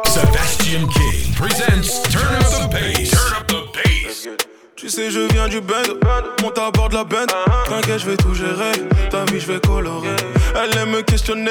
Sebastian je viens du bend, monte à bord de la bend. T'inquiète, je vais tout gérer. Ta vie, je vais colorer. Elle aime me questionner,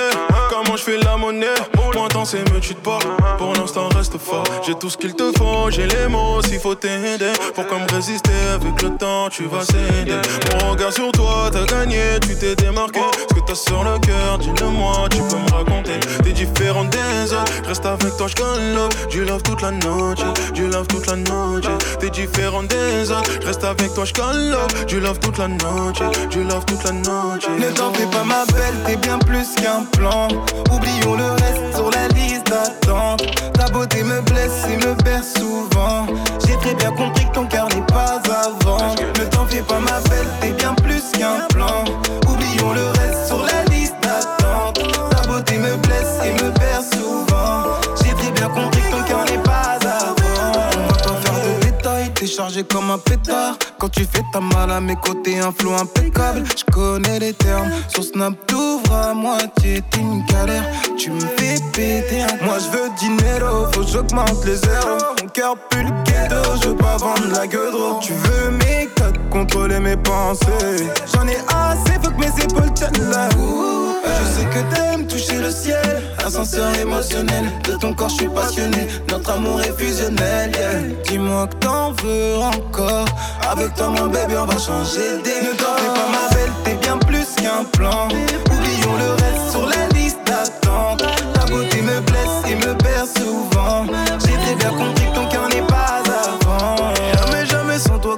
comment je fais la monnaie? Moi, dans ses me tu te parles. Pour l'instant, reste fort. J'ai tout ce qu'il te faut, j'ai les mots s'il faut t'aider. Pourquoi me résister avec le temps, tu vas céder. Mon regard sur toi, t'as gagné, tu t'es démarqué. Ce que t'as sur le cœur, dis-le moi, tu peux me raconter. T'es différent des autres, reste avec toi, je love. Du love toute la noche, du love toute la noche. T'es différent des autres. Reste avec toi, je love. Du love toute la noche, du love toute la noche. Ne t'en fais pas, ma belle, t'es bien plus qu'un plan. Oublions le reste sur la liste d'attente. Ta beauté me blesse et me perd souvent. J'ai très bien compris que ton cœur n'est pas avant. Ne t'en fais pas, ma belle, t'es bien plus qu'un plan. Oublions le reste sur la liste d'attente. Ta beauté me blesse et me chargé comme un pétard. Quand tu fais ta mal à mes côtés, un flow impeccable. Je connais les termes. Sur Snap, t'ouvres à moitié, t'es une galère. Tu me fais péter Moi, je veux dinero, faut que j'augmente les zéros. Mon cœur pue je veux pas vendre la gueule Tu veux mes codes, contrôler mes pensées. J'en ai assez, faut que mes épaules tiennent la. Je sais que t'aimes toucher le ciel, ascenseur émotionnel. De ton corps, je suis passionné. Notre amour est fusionnel. yeah. Dis-moi que t'en veux encore. Avec toi, mon bébé, on va changer des Ne t'en pas, ma belle, t'es bien plus qu'un plan. Oublions le reste sur la liste d'attente. Ta beauté me blesse et me perd souvent. J'ai très bien compris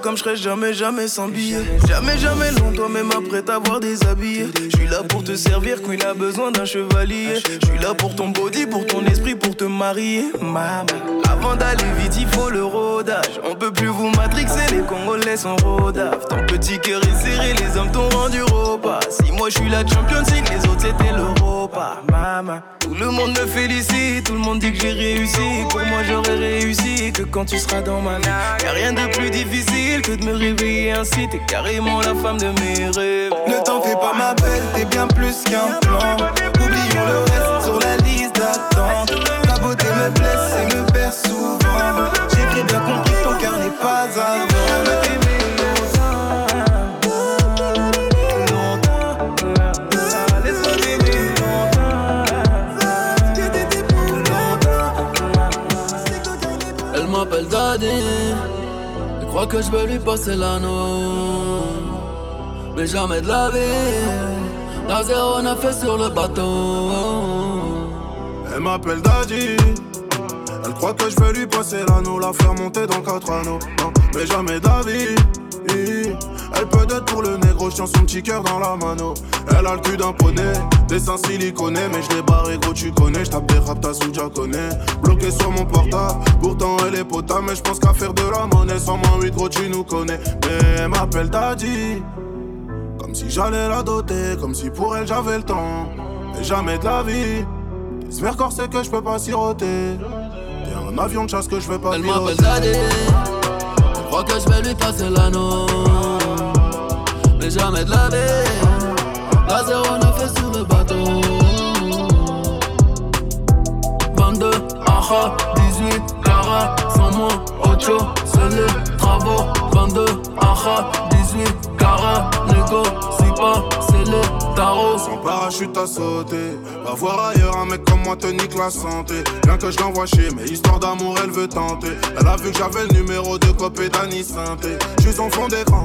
comme je serais jamais, jamais sans billet. Jamais, jamais long, toi, même après t'avoir déshabillé. Je suis là pour te servir il a besoin d'un chevalier. Je suis là pour ton body, pour ton esprit, pour te marier. Maman. Avant d'aller vite, il faut le rodage. On peut plus vous matrixer, Congolais sont rodaf. Ton petit cœur est serré, les hommes t'ont rendu repas. Si moi je suis la champion, si les autres c'était l'Europa. Maman. Tout le monde me félicite, tout le monde dit que j'ai réussi. Pour moi j'aurais réussi que quand tu seras dans ma vie. Y'a rien de plus difficile que de me réveiller ainsi. T'es carrément la femme de mes rêves. Ne t'en fais pas, ma belle, t'es bien plus qu'un plan. Oublions le reste sur la liste d'attente. Ta beauté me blesse et me perd souvent. J'ai bien compris cœur n'est pas. Laisse-moi t'aimer Elle m'appelle Daddy. Elle croit que je veux lui passer l'anneau. Mais jamais de la vie. La zéro n'a fait sur le bateau. Elle m'appelle Daddy. Croit que je vais lui passer l'anneau, la faire monter dans quatre anneaux. Non, mais jamais d'avis. Elle peut être pour le négro, tiens son petit cœur dans la mano. Elle a le cul d'un poney, dessin siliconé, mais je l'ai barré gros, tu connais. Je tape des rap, t'as sous connais. Bloqué sur mon portable, pourtant elle est potable, mais je pense qu'à faire de la monnaie. Sans moins 8 gros, tu nous connais. Mais elle m'appelle Daddy. Comme si j'allais la doter, comme si pour elle j'avais le temps. Mais jamais de la vie. Ce corps c'est que je peux pas siroter. Un avion de chasse que je vais pas Elle m'appelle Daddy. Elle croit que je vais lui passer l'anneau. Mais jamais de la vie. La zéro n'a fait sur le bateau. 22, aha, 18, cara, sans moi, ocho, c'est les travaux. 22, aha, 18, cara, négo, c'est les tarots. Sans parachute à sauter. Va voir ailleurs un mec comme moi te nique la santé. Bien que je l'envoie chez, mais histoire d'amour, elle veut tenter. Elle a vu que j'avais le numéro de copé d'Annie Synthé. Je suis en fond d'écran,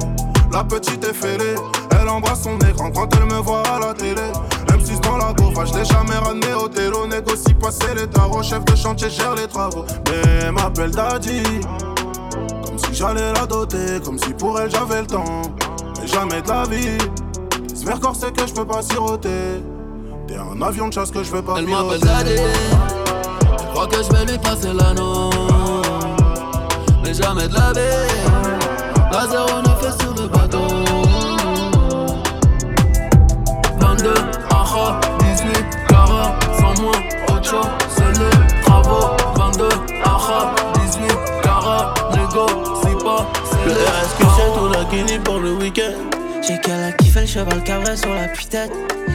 la petite est fêlée. Elle embrasse son écran quand elle me voit à la télé. M6 dans la gaufre, je l'ai jamais ramené au télo. Négocie passer les tarots, chef de chantier gère les travaux. Mais elle m'appelle Daddy. Comme si j'allais la doter, comme si pour elle j'avais le temps. Mais jamais de la vie. Corps c'est que je peux pas siroter. T'es un avion de chasse que je vais pas Elle m'appelle Daddy. Elle croit que je vais lui passer l'anneau? Mais jamais de la vie. La zéro n'a fait sur le bateau. 22, aha, 18, cara, sans moi, ocho, c'est les travaux. 22, aha, 18, cara, négo, si pas, c'est Le les RS que j'ai tout la Guinée pour le week-end. J'ai qu'à la kiffer le cheval cabré sur la tête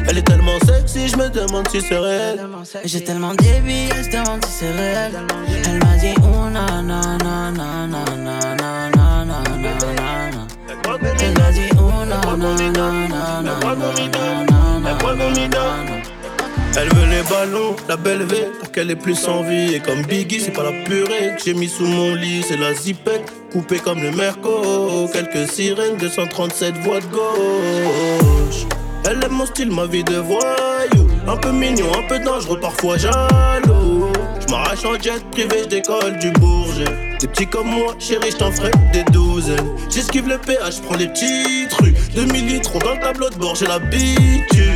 Elle est tellement sexy, je me demande si c'est réel. J'ai tellement débit, elle se demande si c'est réel. Elle m'a dit oh na na na na na na na na na na Elle m'a dit oh na na na na na na na na Elle veut les ballons, la belle V, pour qu'elle ait plus envie. Et comme Biggie, c'est pas la purée que j'ai mis sous mon lit, c'est la zipette, coupée comme le Merco. Quelques sirènes, 237 voix de gauche. Elle aime mon style, ma vie de voyou. Un peu mignon, un peu dangereux, parfois jaloux. J'm'arrache en jet privé, j'décolle du Bourget. Des petits comme moi, chérie, j't'en ferai des douzaines. J'esquive le péage, j'prends les petites rues. 2000 litres dans le tableau de bord, j'ai l'habitude.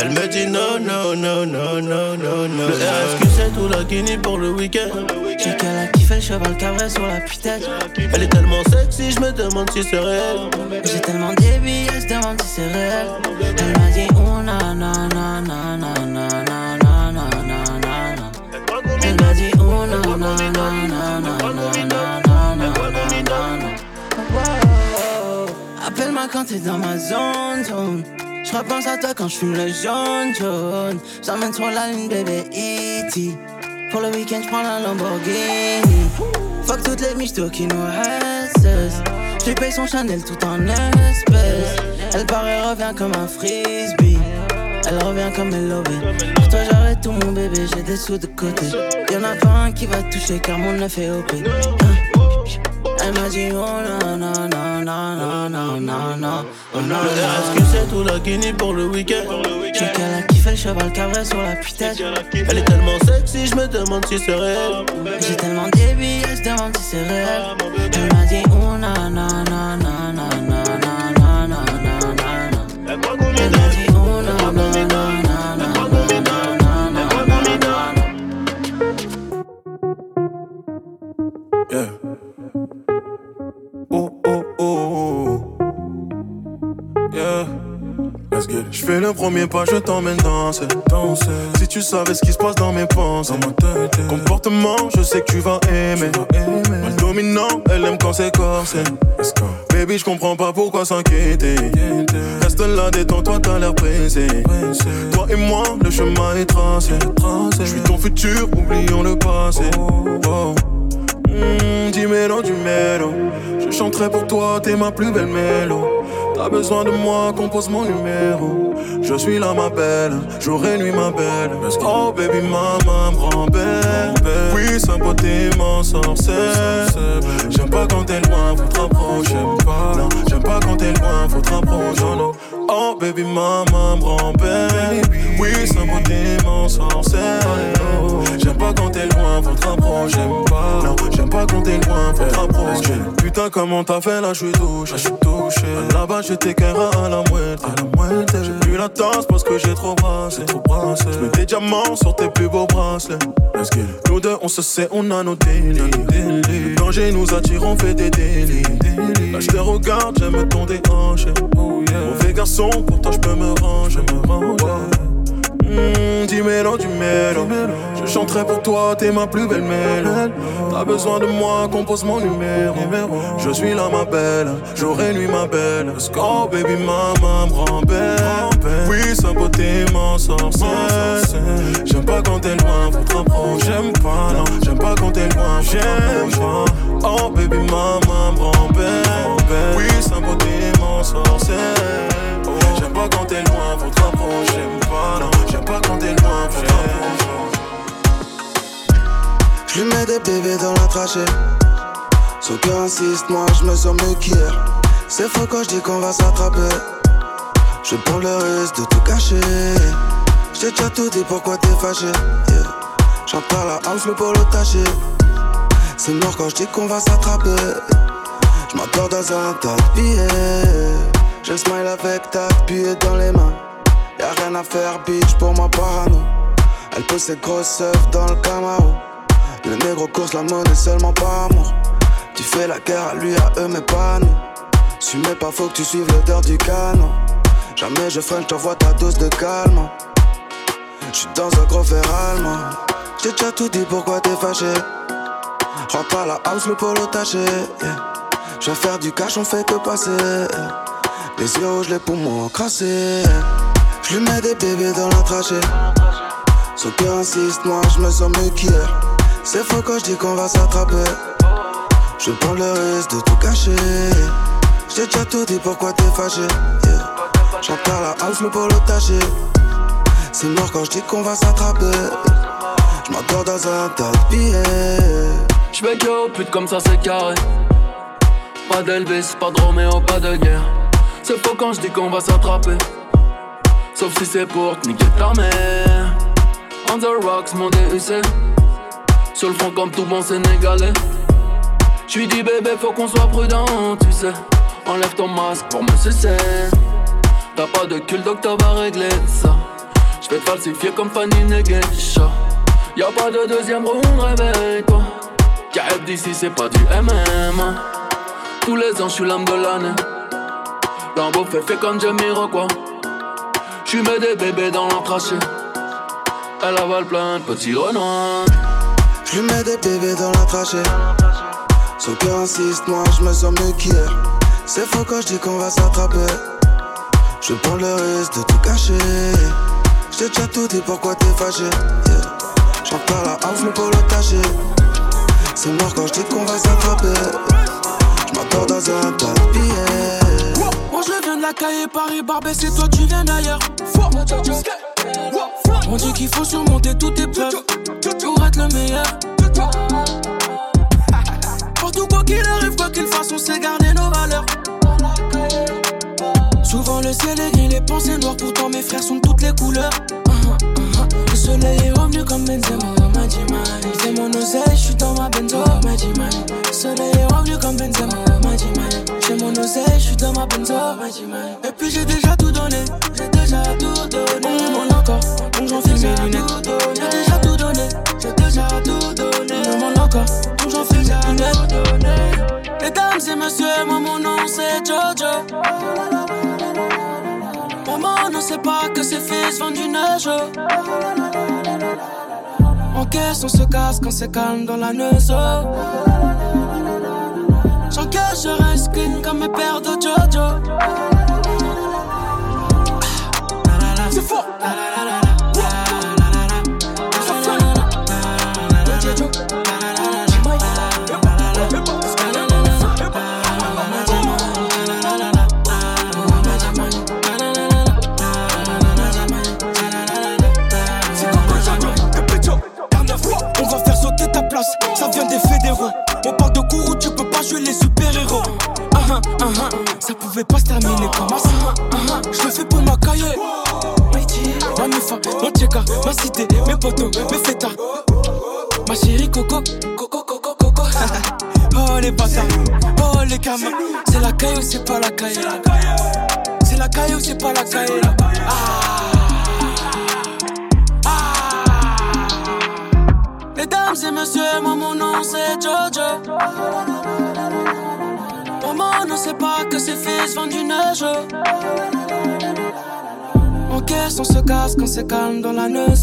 Elle me dit non, non, non, non, non, non, non. Le RSQ7 ou la Guinée pour le week-end. J'ai qu'elle a kiffé le cheval cabré sur la tête Elle est tellement sexy, je me demande si c'est réel. J'ai tellement débit, elle se demande si c'est réel. Elle m'a dit oh na na na na na na na na na na na. Elle m'a dit oh na na na na na na na na na na. Appelle-moi quand t'es dans ma zone, zone. Je repense à toi quand je fume le jaune, jaune. J'emmène sur la lune, bébé E.T. Pour le week-end, je prends la Lamborghini. Fuck toutes les michtos qui nous restent. Je paye son Chanel tout en espèces. Elle paraît revient comme un frisbee. Elle revient comme elle lobby. Pour toi, j'arrête tout mon bébé, j'ai des sous de côté. Y'en a pas un qui va toucher car mon neuf est OP. Hein? Elle m'a dit oh na na na na na na na Oh na Est-ce que c'est tout la Guinée pour le week-end? J'ai qu'elle a kiffé le cheval cabré sur la pitette Elle est tellement sexy, je me demande si c'est réel. J'ai tellement débile, elle se demande si c'est réel. Elle m'a dit oh na na na. It. Je fais le premier pas, je t'emmène danser. danser. Si tu savais ce qui se passe dans mes pensées. Dans ma tête. Comportement, je sais que tu vas aimer. Le dominant, elle aime quand c'est corsé. Baby, je comprends pas pourquoi s'inquiéter. Reste là, détends-toi, t'as l'air pressé. Toi et moi, le chemin est tracé. Je suis ton futur, oublions le passé. Oh. Mmh, dis mélo, du mélo. Je chanterai pour toi, t'es ma plus belle mélo. T'as besoin de moi, compose mon numéro. Je suis là, ma belle, jour et nuit, ma belle. Oh, baby, maman me rend belle. Oui, sa beauté m'en sorcelle. J'aime pas quand t'es loin, faut te rapprocher. Non, j'aime pas quand t'es loin, faut te rapprocher. Oh, baby, maman me rend belle. Oui, sa beauté m'en sorcelle. J'aime pas quand t'es loin, faut te rapprocher. J'aime pas, non, j'aime pas quand t'es loin, faut te rapprocher. Putain, comment t'as fait là, je suis touché. Je suis touché. Là-bas, j'étais rat à la moitié. À la moitié. J'ai plus la tasse parce que j'ai trop brassé. Trop brassé. J'mets des diamants sur tes plus beaux bracelets. Nous deux, on se sait, on a nos délires. Le danger nous attire, on fait des délits. Là, je te regarde, j'aime ton déhanché. Mauvais garçon, pour toi, je peux me ranger. Me ranger. Mmh, du mélo. Je chanterai pour toi, t'es ma plus belle mélo. T'as besoin de moi, compose mon numéro. Je suis là, ma belle, jour et nuit, ma belle. Oh, baby, maman me rend belle. Oui, sa beauté m'en sorcelle. J'aime pas quand t'es loin, faut te rapprocher. J'aime pas, non, j'aime pas quand t'es loin, j'aime pas. Oh, baby, maman me rend belle. Oui, sa beauté m'en sorcelle. J'aime pas quand t'es loin, faut te rapprocher. J'aime pas, non, pas quand mets des bébés dans la trachée. Son cœur insiste, moi je me sens mieux. C'est faux quand je dis qu'on va s'attraper. Je prends le risque de tout cacher. J'ai déjà tout dit, pourquoi t'es fâché? Yeah. J'entre à la house, le polo taché. C'est mort quand je dis qu'on va s'attraper. Je m'endors dans un tas de billets. Je smile avec ta billets dans les mains. Y'a rien à faire, bitch, pour moi parano. Elle pose ses grosses œufs dans le Camaro. Le négro course la monnaie seulement par amour. Tu fais la guerre à lui, à eux, mais pas nous. Suis mais pas faut que tu suives l'odeur du canon. Jamais je freine, t'envoie ta dose de calme. J'suis dans un gros verre allemand. J'ai déjà tout dit, pourquoi t'es fâché? Rentre à la house, le polo taché. Je vais faire du cash, on fait que passer. Les yeux rouges, les poumons crassés. Je mets des bébés dans la trachée. Son cœur insiste, moi je me sens mieux qu'hier. C'est faux quand je dis qu'on va s'attraper. Je prends le risque de tout cacher. J'ai déjà tout dit, pourquoi t'es fâché? J'entends la house, le polo taché. C'est mort quand je dis qu'on va s'attraper. Je m'endors dans un tas de billets. J'vais que pute comme ça c'est carré. Pas d'Elvis, pas de Roméo, pas de guerre. C'est faux quand je dis qu'on va s'attraper. Sauf si c'est pour te niquer ta mère. On the rocks, mon DUC. Sur le front comme tout bon sénégalais. J'suis dit bébé, faut qu'on soit prudent, tu sais. Enlève ton masque pour me sucer. T'as pas de cul, donc t'as régler ça. J'vais te falsifier comme Fanny Negesha. Y'a pas de deuxième round, réveille-toi. KF d'ici, c'est pas du MMA. Tous les ans, j'suis l'âme de l'année. Lambeau fait fait comme Jamiroquai. J'suis mets des bébés dans l'entrachée. Elle avale plein de petits renois. Je mets des bébés dans la trachée. Son cœur insiste, moi je me sens mieux qu'hier. C'est faux quand je dis qu'on va s'attraper. Je prends le risque de tout cacher. J'ai déjà tout dit, pourquoi t'es fâché? Yeah. J'en parle à mais pour le tâcher. C'est mort quand je dis qu'on va s'attraper. Je m'endors dans un billets. Moi je viens de la caille Paris Barbès et toi tu viens d'ailleurs. On dit qu'il faut surmonter toutes épreuves pour être le meilleur. Pour tout quoi qu'il arrive, quoi qu'il fasse, on sait garder nos valeurs. Souvent le ciel est gris, les pensées noires, pourtant mes frères sont de toutes les couleurs. Le soleil est revenu comme Benzema, Majima. C'est mon oseille, je suis dans ma benzo, Majima. Le soleil est revenu comme Benzema, Majima. J'ai mon oseille, je suis dans ma benzo, Majima. Et puis j'ai déjà tout donné, j'ai déjà tout donné. On encore, donc j'en fais mes lunettes. J'ai déjà tout donné, j'ai déjà tout donné. On encore, donc j'en fais mes lunettes. Mesdames et messieurs, moi mon nom c'est Jojo. Maman ne sait pas que ses fils vendent du neige. En caisse, on se casse quand c'est calme dans la neuse. J'encaisse, je reste clean comme mes pères de Jojo. Fêtards. Ma chérie Coco, Coco, Coco, Coco. oh les bâtards, oh les gamins. C'est la caille ou c'est pas la caille? C'est la caille ou c'est pas la caille? Mesdames et messieurs, moi mon nom c'est Jojo. Maman ne sait pas que ses fils vendent du neige. En caisse, on se casse quand c'est calme dans la neuse.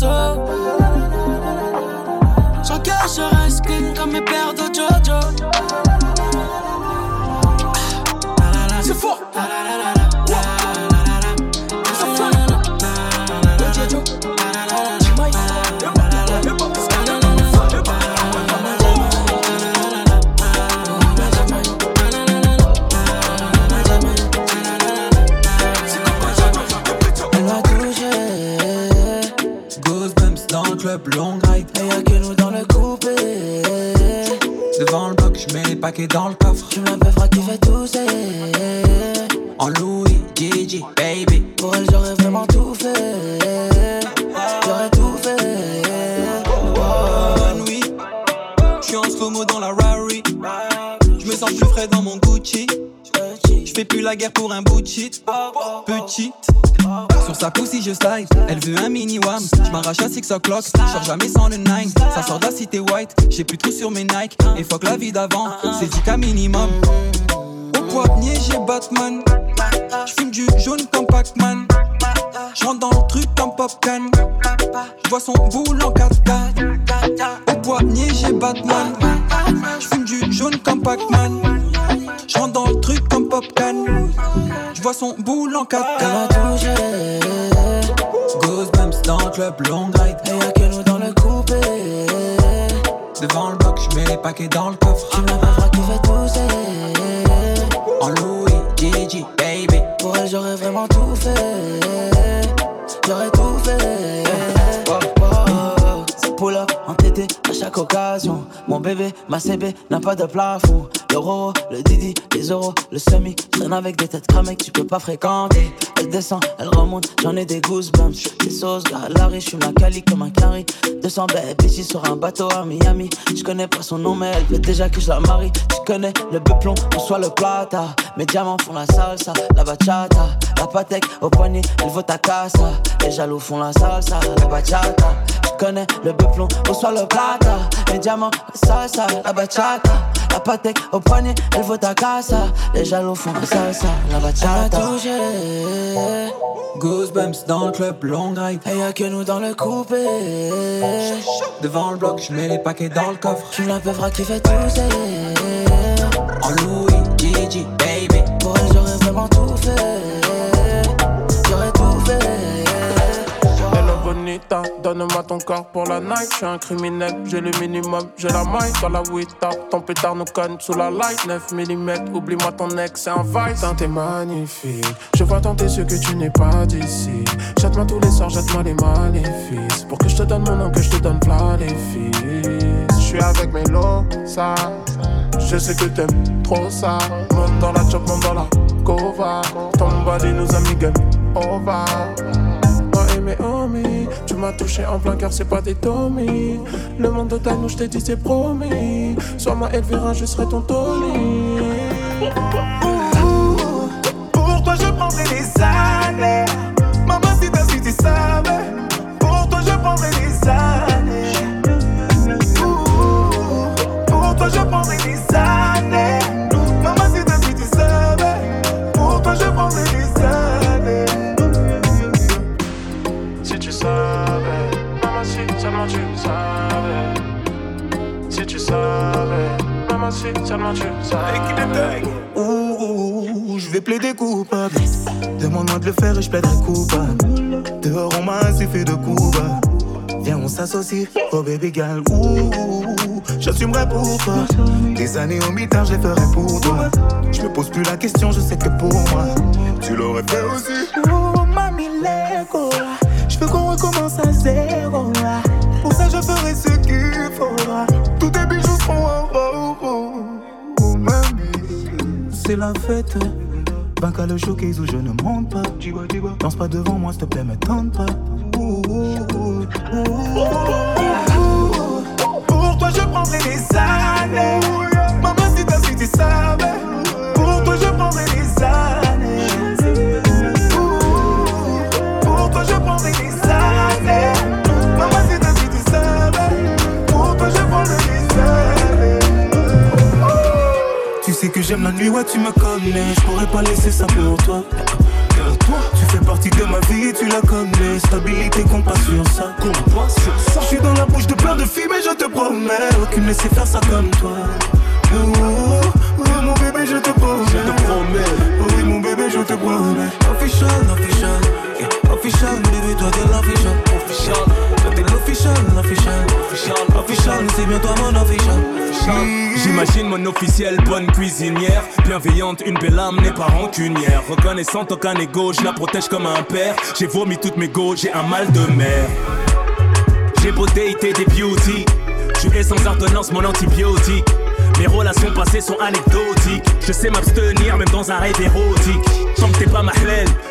J'encaisse, je reste clean comme mes pères de Jojo. C'est fort! Long ride. Et y'a que nous dans le coupé. Devant le bloc, je mets les paquets dans le coffre. Tu m'appelleras qui fait tousser. Shit. Petite. Sur sa poussée, je slide. Elle veut un mini wham. Je m'arrache à 6 o'clock. Sors jamais sans le 9. Ça sort de la cité white. J'ai plus trop sur mes Nike. Et fuck la vie d'avant. C'est 10 minimum. Au poignet, j'ai Batman. J'fume du jaune comme Pac-Man. J'rentre dans le truc comme Popcan. J'vois son boule en 4 Au poignet, j'ai Batman. J'fume du jaune comme Pac-Man. J'rentre dans le truc comme Popcan. J'vois son boule en 4 Elle m'a touché. Goosebumps dans le club long ride. Et y'a que nous dans le coupé. Devant le bloc, je mets les paquets dans le coffre. Tu m'as pas qui fait tousser. En Louis, Gigi, baby. Pour elle, j'aurais vraiment tout fait. J'aurais tout fait. Oh, oh. Up, entêté à chaque occasion. Mon bébé, ma CB n'a pas de plafond. Le Roro, le Didi, les euros, le semi. Traîne avec des têtes cramées tu peux pas fréquenter. Elle descend, elle remonte, j'en ai des goosebumps. Des sauces, Larry, je suis ma cali comme un carry. 200 belles bitches sur un bateau à Miami. Je connais pas son nom, mais elle veut déjà que je la marie. Tu connais le buplon, on soit le plata. Mes diamants font la salsa, la bachata. La patek au poignet, elle vaut ta casa. Les jaloux font la salsa, la bachata. Je connais le buplon, on soit le plata. Mes diamants, la salsa, la bachata. La patek au poignet, elle vaut ta casa. Les jaloux font la salsa, la bachata. Goosebumps dans le club long ride. Et y'a que nous dans le coupé. Devant le bloc, je mets les paquets dans le coffre. Tu la peuvra qui fait tousser. En Louis, Gigi, baby. Pour elle, j'aurais vraiment tout fait. Donne-moi ton corps pour la night. Je suis un criminel, j'ai le minimum, j'ai la maille dans la wita. Ton pétard nous conne sous la light, 9 mm. Oublie-moi ton ex, c'est un vice. Putain, t'es magnifique. Je vois dans tes yeux que tu n'es pas d'ici. Jette-moi tous les soirs, jette-moi les maléfices. Pour que je te donne mon nom, que je te donne plein les fils. Je suis avec lots, ça. Je sais que t'aimes trop ça. Monte dans la chop, monte dans la cova. Ton body nous amigos, over. Oh, et tu m'as touché en plein cœur, c'est pas des Tommy. Le monde total, nous je t'ai dit, c'est promis. Sois-moi Elvira, je serai ton Tony. Pour toi, je prendrai des années? Maman, si t'as si tu savais. Pour toi, je prendrai des années? Pour toi, je prendrai des années. Ouh, je vais plaider coupable. Demande-moi de le faire et je plaiderai coupable. Dehors, on m'a assez fait de coups. Viens, on s'associe, oh baby girl. Ouh, j'assumerai pour toi. Des années au mitard, je les ferai pour toi. Je me pose plus la question, je sais que pour moi, tu l'aurais fait aussi. Oh, mamie, Lego. Je veux qu'on recommence à zéro. là. Pour ça, je ferai ce qu'il faudra. Tous tes C'est la fête. À le showcase où je ne monte pas. Danse pas devant moi, s'il te plaît, me tente pas. Pour toi, je prendrai des années. Maman, si t'as su, tu savais. J'aime la nuit, ouais, tu me connais. Je pourrais pas laisser ça pour toi. Tu fais partie de ma vie et tu la connais. Stabilité, compte pas sur ça. Je suis dans la bouche de plein de filles, mais je te promets. Aucune ne sait faire ça comme toi. Oh, oh, oh, mon bébé, je te promets. Je te promets. Oui, mon bébé, je te promets. Official, official. Yeah, J'imagine mon officielle bonne cuisinière. Bienveillante, une belle âme n'est pas rancunière. Reconnaissante, aucun égo, je la protège comme un père. J'ai vomi toutes mes go, j'ai un mal de mer. J'ai beau des beauty Tu es sans ordonnance mon antibiotique mes relations passées sont anecdotiques Je sais m'abstenir même dans un rêve érotique Tant que t'es pas ma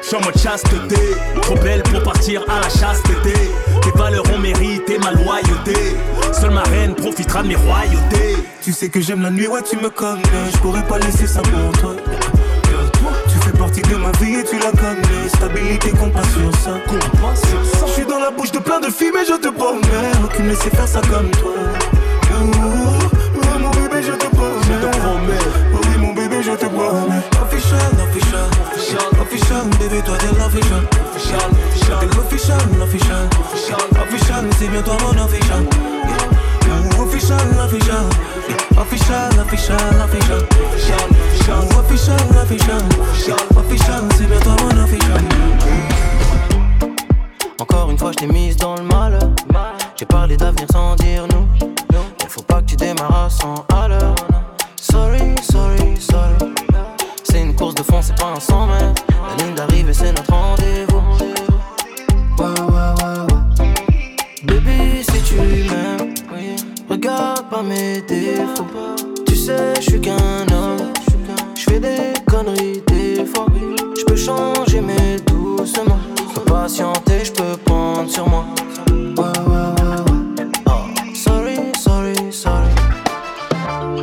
je suis en mode chasteté Trop belle pour partir à la chasteté Tes valeurs ont mérité ma loyauté Seule ma reine profitera de mes royautés Tu sais que j'aime la nuit, ouais, tu me connais. Je pourrais pas laisser ça pour toi. Tu fais partie de ma vie et tu la connais. Stabilité, compte pas sur ça. Je suis dans la bouche de plein de filles, mais je te promets. Aucune ne sait faire ça comme toi.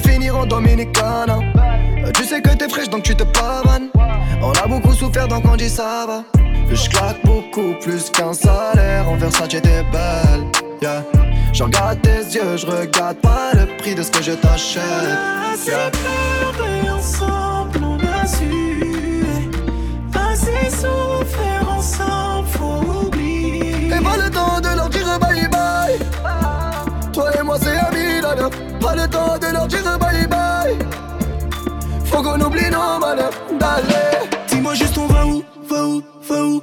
finir en Dominicana. Euh, tu sais que t'es fraîche donc tu te pavanes. On a beaucoup souffert donc on dit ça va. Je claque beaucoup plus qu'un salaire. En Versace j'étais belle. Yeah. Je regarde tes yeux, je regarde pas le prix de ce que je t'achète. Ah, le temps de. Faut qu'on oublie nos malheurs d'aller. Dis-moi juste on va où, va où, va où?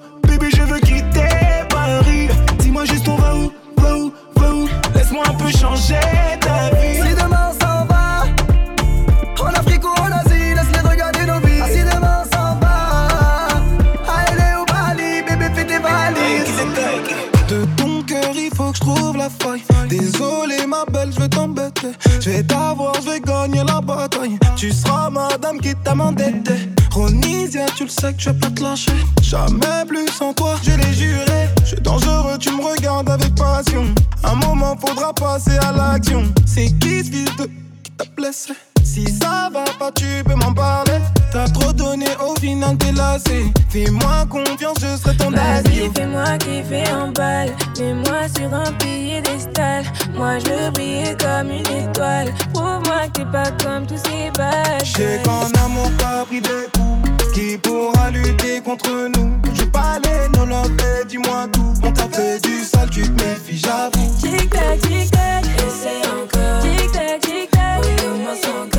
Tu seras madame qui t'a mandaté. Ronisia, tu le sais que je vais pas te lâcher. Jamais plus sans toi, je l'ai juré. Je suis dangereux, tu me regardes avec passion. Un moment faudra passer à l'action. C'est qui ce de qui t'a blessé? Si ça va pas, tu peux m'en parler. T'as trop donné, au final t'es lassé. Fais-moi confiance, je serai ton Vas-y, fais-moi kiffer en balle. Mets-moi sur un piédestal. Moi, je veux briller comme une étoile. Prouve-moi t'es pas comme tous ces bâches. J'ai qu'en amour, pas pris de coups. Qui pourra lutter contre nous? Je parlais, non, non, dis-moi tout. On t'a fait du sale, tu te méfies, j'avoue. Tic-tac, tic-tac, essaie encore. Tic-tac, tic-tac, recommence encore.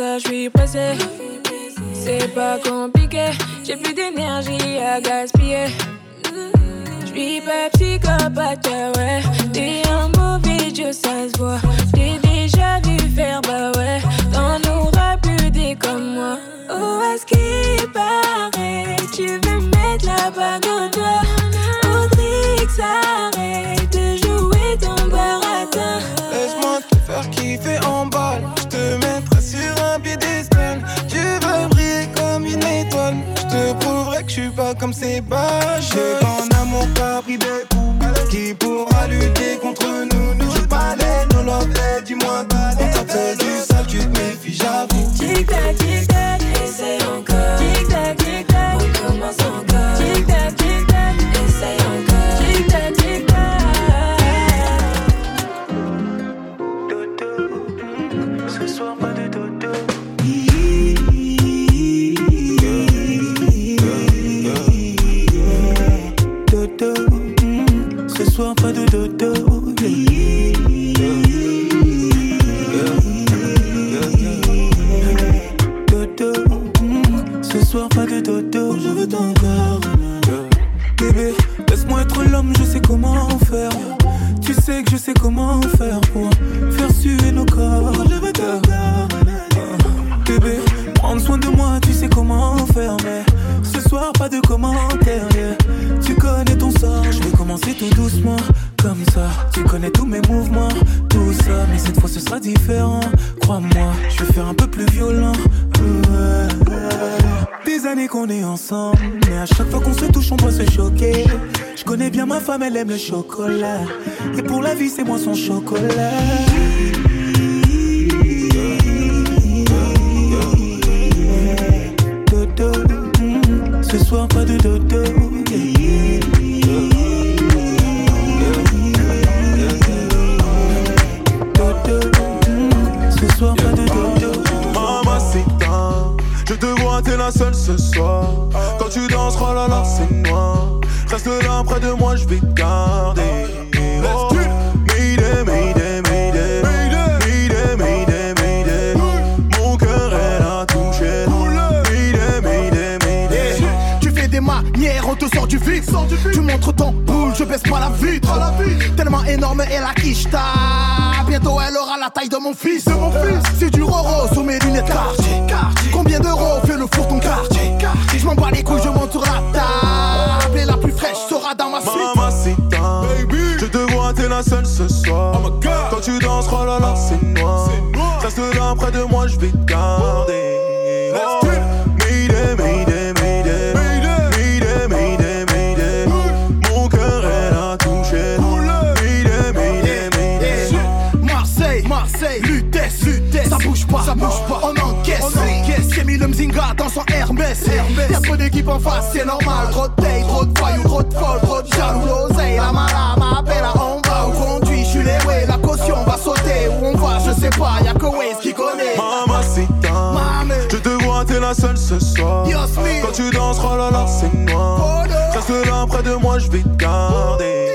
je suis pressé. C'est pas compliqué, j'ai plus d'énergie à gaspiller. Je suis pas psychopathe, ouais. Et pour la vie, c'est moi son chocolat. Dodo, mm, ce soir pas de dodo. Dodo, mm, ce soir pas de dodo. Je te vois, t'es la seule ce soir. Quand tu danses, oh là là, c'est noir. Reste là près de moi, je vais te garder. Du vide. Tu montres ton boule, je baisse pas la vitre. Tellement énorme est la quicheta. Bientôt elle aura la taille de mon fils. C'est du roro sous mes lunettes quartier. Combien d'euros fait le four ton quartier? Je m'en bats les couilles, je monte sur la table. Et la plus fraîche sera dans ma suite. Je te vois, t'es la seule ce soir. Quand tu danses, oh là là, c'est noir. Reste là près de moi, je vais te garder. Encaisse, on encaisse. J'ai mis le Mzinga dans son Hermès, Hermès. Y'a trop d'équipes en face, c'est normal. Trop de paye, trop de voyous, trop de folles, trop de jaloux, l'oseille, la mala, m'appelle à on va où conduit, je suis les way, la caution va sauter, où on va, je sais pas, y'a que Waze qui connaît. Mamacita, je te vois, t'es la seule ce soir. Yasmine. Quand tu danses, oh là là, c'est noir. Reste là près de moi, je vais te garder.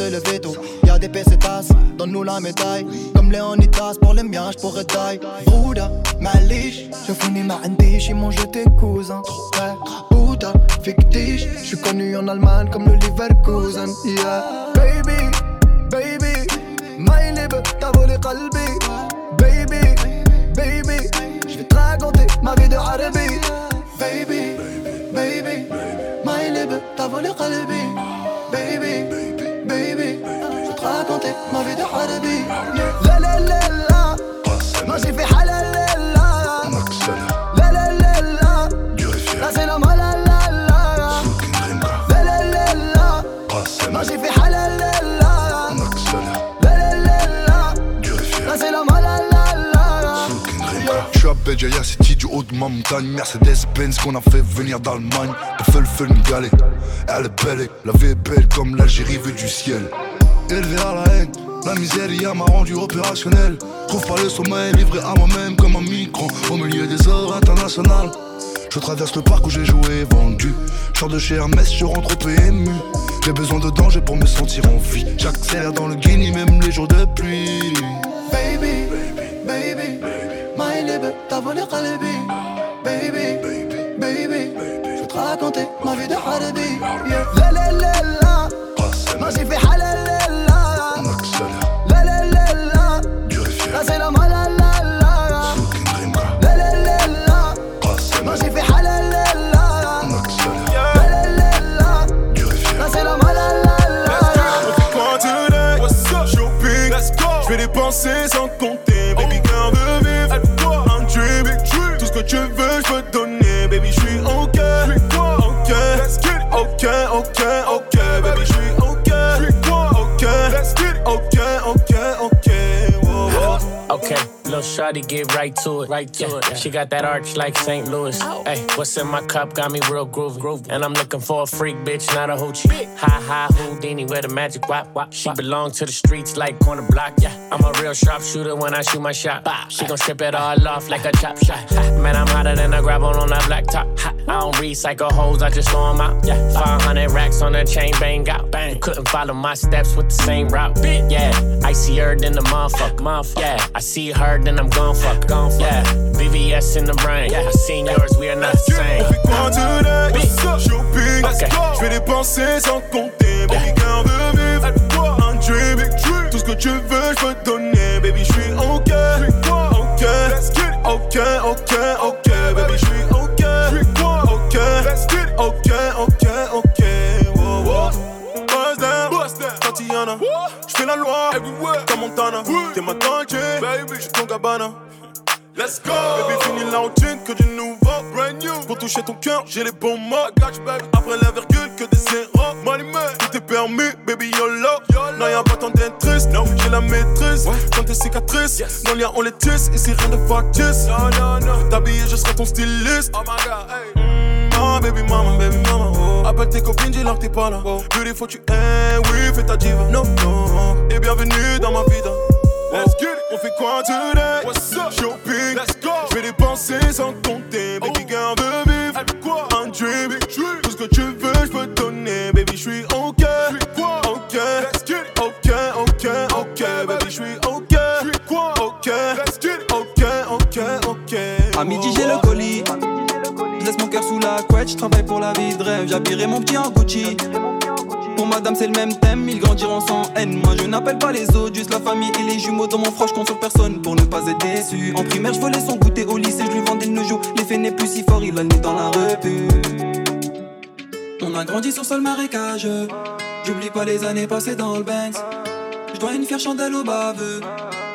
Lever tôt. Y'a des pesetas, donne-nous la médaille. Comme Léonidas, pour les miens, j'pourrais taille. Bouddha, Malish, je finis ma indiche, ils m'ont jeté cousin. Ouais, Bouddha, fictiche, j'suis connu en Allemagne comme le Leverkusen. Yeah, baby, baby, my lib, t'as volé qalbi. Baby, baby, j'vais te raconter ma vie de Arabi. Baby, baby, my lib, t'as volé qalbi. Fait fait la. Je suis à Béjaïa City du haut de ma montagne Mercedes-Benz qu'on a fait venir d'Allemagne Le feu le galet Elle est belle, la vie est belle comme l'Algérie vue du ciel Élevé à la haine, la misère y m'a rendu opérationnel. Trouve pas le sommeil, livré à moi-même comme un micro Au milieu des heures internationales. Je traverse le parc où j'ai joué vendu. Je sors de chez Hermès, je rentre au PMU J'ai besoin de danger pour me sentir en vie. J'accélère dans le Guinée, même les jours de pluie. Baby, baby, my lib, t'as volé qalbi. Baby, baby, je vais te raconter ma vie de Arabi. Yeah. La la la Shawty get right to it. Right to it. She got that arch like St. Louis. Oh. Hey, what's in my cup got me real groovy. groovy. And I'm looking for a freak bitch, not a hoochie. Ha ha Houdini with a magic wop wop. She belong to the streets like corner block. Yeah, I'm a real sharpshooter when I shoot my shot. She gon' strip it all off like a chop shot. Man, I'm hotter than a gravel on that black top. I don't recycle hoes, I just throw 'em out. Yeah, 500 racks on the chain, bang out. Bang. Couldn't follow my steps with the same route. Yeah, I see her, then the motherfucker. motherfucker. Yeah, I see her, then I'm gon' fuck. Gon' fuck. Yeah, VVS in the brain. Yeah, yours, we are not the same. On fait quoi today? Shopping, je vais dépenser sans compter. Baby, garde vivre. Un dream, tout ce que tu veux, je peux te donner. Baby, je suis ok. Ok, ok, ok, ok. Baby, je suis. Ok, ok, ok, Je fais la loi, comme Montana. T'es ma Dolce, baby, je suis ton cabana. Let's go! Baby, fini la routine, que du nouveau, brand new. Pour toucher ton cœur, j'ai les bons mots. Après la virgule, que des zéros. Money man, tout est permis, baby, YOLO. Non, y'a pas tant d'être triste, non, j'ai la maîtrise. Quand tes cicatrices, dans le lien, on les tisse. Ici, rien de factice. Non, non, non. T'habiller, je serai ton styliste. Oh my god, hey. Mm, baby mama, baby mama, oh. Appelle tes copines, dis-leur que t'es pas là. Oh. Beautiful, tu es, oui, fais ta diva. Non, non. Et bienvenue dans ma vida. Let's get it. On fait quoi today? What's up? Shopping. Let's go. Je vais dépenser sans compter. Baby, garde vivre. Un dream. Tout ce que tu veux, je peux te donner. Baby, je suis ok. Ok. Let's get it. Ok, ok, ok. Baby, je suis ok. Ok. Let's get it. Ok, ok, ok. À midi j'ai le sous la couette, je travaille pour la vie de rêve. J'habillerai mon petit en Gucci. Pour madame c'est le même thème, ils grandiront sans haine. Moi je n'appelle pas les autres, juste la famille et les jumeaux dans mon froid. Je personne pour ne pas être déçu. En primaire je volais son goûter au lycée, je lui vendais le jour. L'effet n'est plus si fort, il a le dans la revue. On a grandi sur sol marécage. J'oublie pas les années passées dans le Benz. Je dois une fière chandelle au baveux.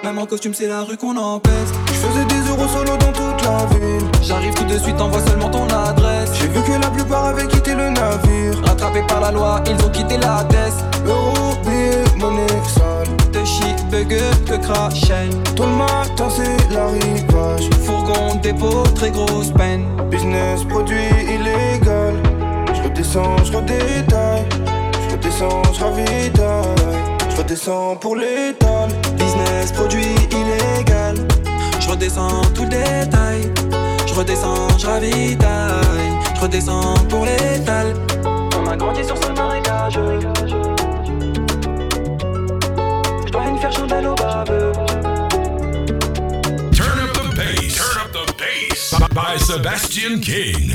Même en costume, c'est la rue qu'on empêche. Faisais des euros solo dans toute la ville. J'arrive tout de suite, envoie seulement ton adresse. J'ai vu que la plupart avaient quitté le navire. Rattrapés par la loi, ils ont quitté la test. Euro, billet, monnaie sale. De shit, bugger, que crachel. Tout le matin, c'est l'arrivage. Fourgon, dépôt, très grosse peine. Business, produit illégal. Je redescends, je redétaille. Je redescends, je ravitaille. Je redescends pour l'étal. Business, produit illégal. Je redescends tout le détail. Je redescends, je ravitaille. Je redescends pour l'étal. On a grandi sur ce marécage. Je dois une faire chandelle au baveux. Turn up the bass. Turn up the bass. By Sebastian King.